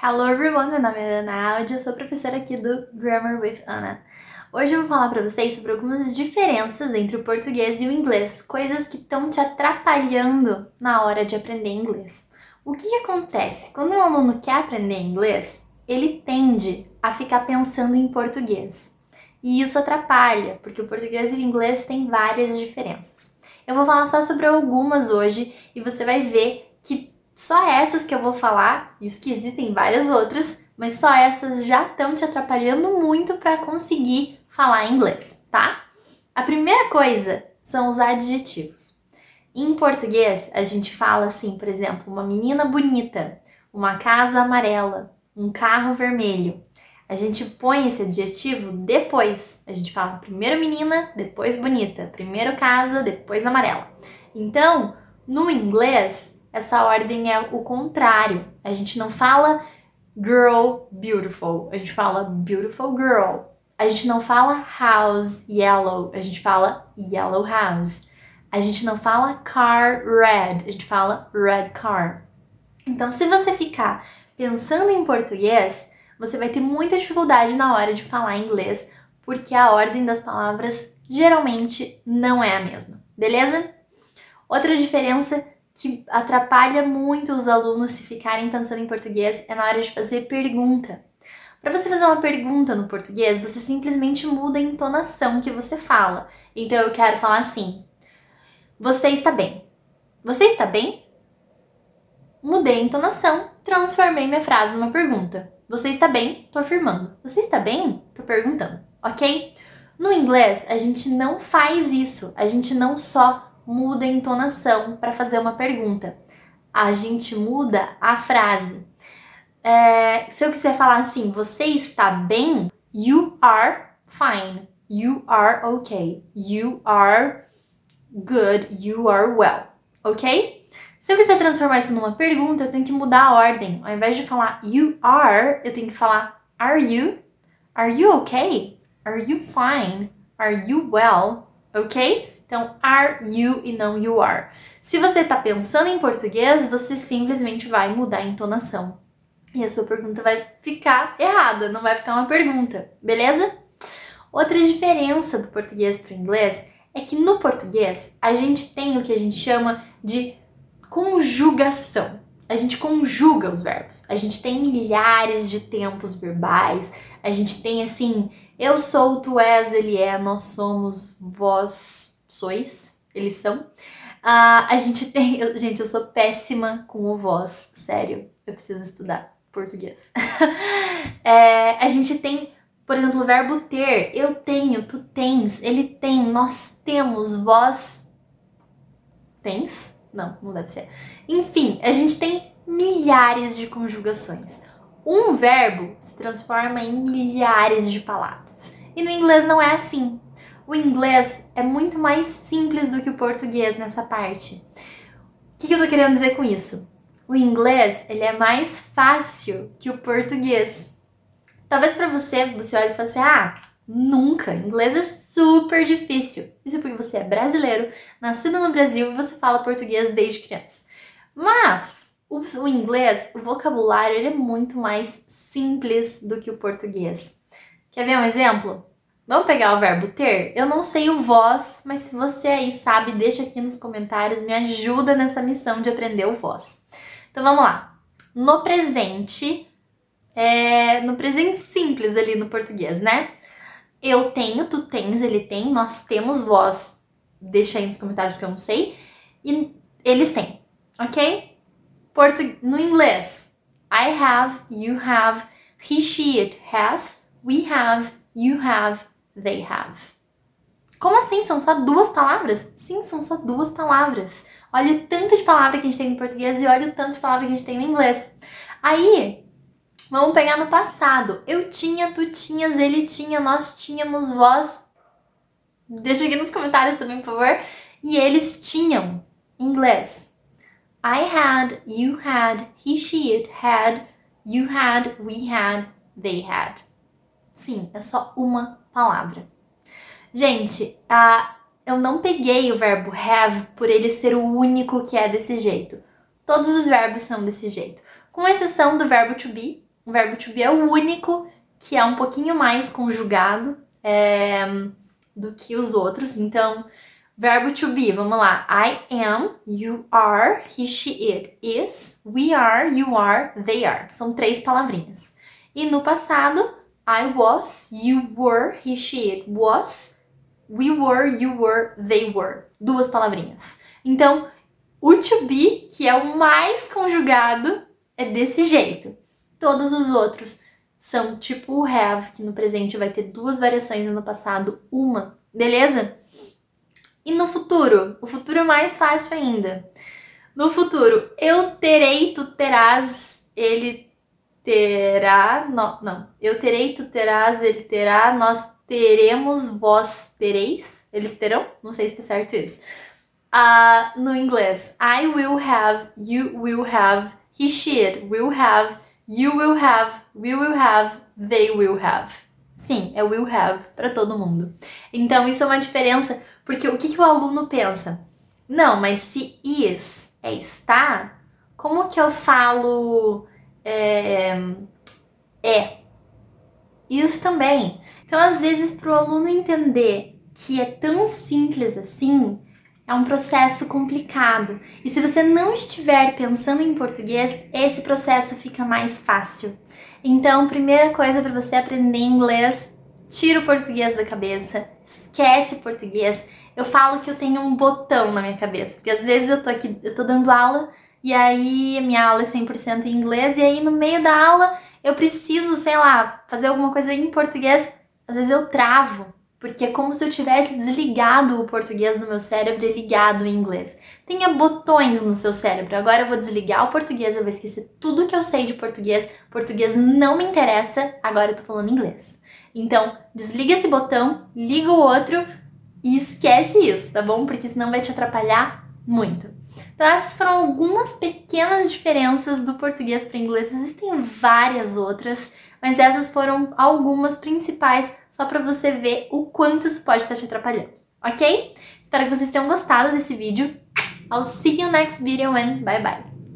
Hello everyone, meu nome é Ana Aldi, eu sou professora aqui do Grammar with Ana. Hoje eu vou falar para vocês sobre algumas diferenças entre o português e o inglês, coisas que estão te atrapalhando na hora de aprender inglês. O que, que acontece? Quando um aluno quer aprender inglês, ele tende a ficar pensando em português. E isso atrapalha, porque o português e o inglês têm várias diferenças. Eu vou falar só sobre algumas hoje e você vai ver só essas que eu vou falar, isso que existem várias outras, mas só essas já estão te atrapalhando muito para conseguir falar inglês, tá? A primeira coisa são os adjetivos. Em português, a gente fala assim, por exemplo, uma menina bonita, uma casa amarela, um carro vermelho. A gente põe esse adjetivo depois. A gente fala primeiro menina, depois bonita, primeiro casa, depois amarela. Então, no inglês, essa ordem é o contrário. A gente não fala girl beautiful, a gente fala beautiful girl. A gente não fala house yellow, a gente fala yellow house. A gente não fala car red, a gente fala red car. Então, se você ficar pensando em português, você vai ter muita dificuldade na hora de falar inglês, porque a ordem das palavras geralmente não é a mesma, beleza? Outra diferença que atrapalha muito os alunos se ficarem pensando em português é na hora de fazer pergunta. Para você fazer uma pergunta no português, você simplesmente muda a entonação que você fala. Então eu quero falar assim: Você está bem? Você está bem? Mudei a entonação, transformei minha frase numa pergunta. Você está bem? Tô afirmando. Você está bem? Tô perguntando, ok? No inglês, a gente não faz isso. A gente não só muda a entonação para fazer uma pergunta. A gente muda a frase. É, se eu quiser falar assim, você está bem? You are fine. You are okay. You are good. You are well. Ok? Se eu quiser transformar isso numa pergunta, eu tenho que mudar a ordem. Ao invés de falar you are, eu tenho que falar are you? Are you okay? Are you fine? Are you well? Ok? Então, are you e não you are. Se você está pensando em português, você simplesmente vai mudar a entonação. E a sua pergunta vai ficar errada, não vai ficar uma pergunta, beleza? Outra diferença do português para o inglês é que no português a gente tem o que a gente chama de conjugação. A gente conjuga os verbos. A gente tem milhares de tempos verbais. A gente tem assim, eu sou, tu és, ele é, nós somos, vós sois, eles são. Uh, a gente tem. Eu, gente, eu sou péssima com o voz, sério. Eu preciso estudar português. é, a gente tem, por exemplo, o verbo ter. Eu tenho, tu tens, ele tem, nós temos, vós tens? Não, não deve ser. Enfim, a gente tem milhares de conjugações. Um verbo se transforma em milhares de palavras. E no inglês não é assim. O inglês é muito mais simples do que o português nessa parte. O que, que eu tô querendo dizer com isso? O inglês ele é mais fácil que o português. Talvez para você, você olhe e fale assim, ah, nunca, inglês é super difícil. Isso porque você é brasileiro, nascido no Brasil e você fala português desde criança. Mas o, o inglês, o vocabulário, ele é muito mais simples do que o português. Quer ver um exemplo? Vamos pegar o verbo ter? Eu não sei o vós, mas se você aí sabe, deixa aqui nos comentários, me ajuda nessa missão de aprender o vós. Então vamos lá. No presente, é, no presente simples ali no português, né? Eu tenho, tu tens, ele tem, nós temos vós. Deixa aí nos comentários porque eu não sei. E eles têm, ok? Portu no inglês, I have, you have, he, she, it has, we have, you have, they have. Como assim? São só duas palavras? Sim, são só duas palavras. Olha o tanto de palavra que a gente tem no português e olha o tanto de palavra que a gente tem no inglês. Aí, vamos pegar no passado. Eu tinha, tu tinhas, ele tinha, nós tínhamos, vós. Deixa aqui nos comentários também, por favor. E eles tinham. Inglês. I had, you had, he, she, it had, you had, we had, they had. Sim, é só uma palavra. Gente, a, eu não peguei o verbo have por ele ser o único que é desse jeito. Todos os verbos são desse jeito, com exceção do verbo to be, o verbo to be é o único que é um pouquinho mais conjugado é, do que os outros. Então, verbo to be, vamos lá. I am, you are, he, she, it is, we are, you are, they are. São três palavrinhas. E no passado, I was, you were, he, she, it was, we were, you were, they were. Duas palavrinhas. Então, o to be, que é o mais conjugado, é desse jeito. Todos os outros são tipo o have, que no presente vai ter duas variações e no passado uma, beleza? E no futuro? O futuro é mais fácil ainda. No futuro, eu terei, tu terás, ele terá, no, não, eu terei, tu terás, ele terá, nós teremos, vós tereis, eles terão, não sei se tá certo isso. Uh, no inglês, I will have, you will have, he, she, it will have, You will have, we will have, they will have. Sim, é will have para todo mundo. Então, isso é uma diferença, porque o que, que o aluno pensa? Não, mas se is é está, como que eu falo é, é? Isso também. Então, às vezes, para o aluno entender que é tão simples assim, é um processo complicado. E se você não estiver pensando em português, esse processo fica mais fácil. Então, primeira coisa para você aprender inglês, tira o português da cabeça, esquece o português. Eu falo que eu tenho um botão na minha cabeça, porque às vezes eu tô aqui, eu tô dando aula e aí minha aula é 100% em inglês e aí no meio da aula eu preciso, sei lá, fazer alguma coisa em português, às vezes eu travo porque é como se eu tivesse desligado o português do meu cérebro e ligado o inglês. Tenha botões no seu cérebro. Agora eu vou desligar o português, eu vou esquecer tudo que eu sei de português. Português não me interessa, agora eu tô falando inglês. Então, desliga esse botão, liga o outro e esquece isso, tá bom? Porque senão vai te atrapalhar muito. Então, essas foram algumas pequenas diferenças do português para inglês. Existem várias outras mas essas foram algumas principais só para você ver o quanto isso pode estar te atrapalhando, ok? Espero que vocês tenham gostado desse vídeo. I'll see you next video and bye bye!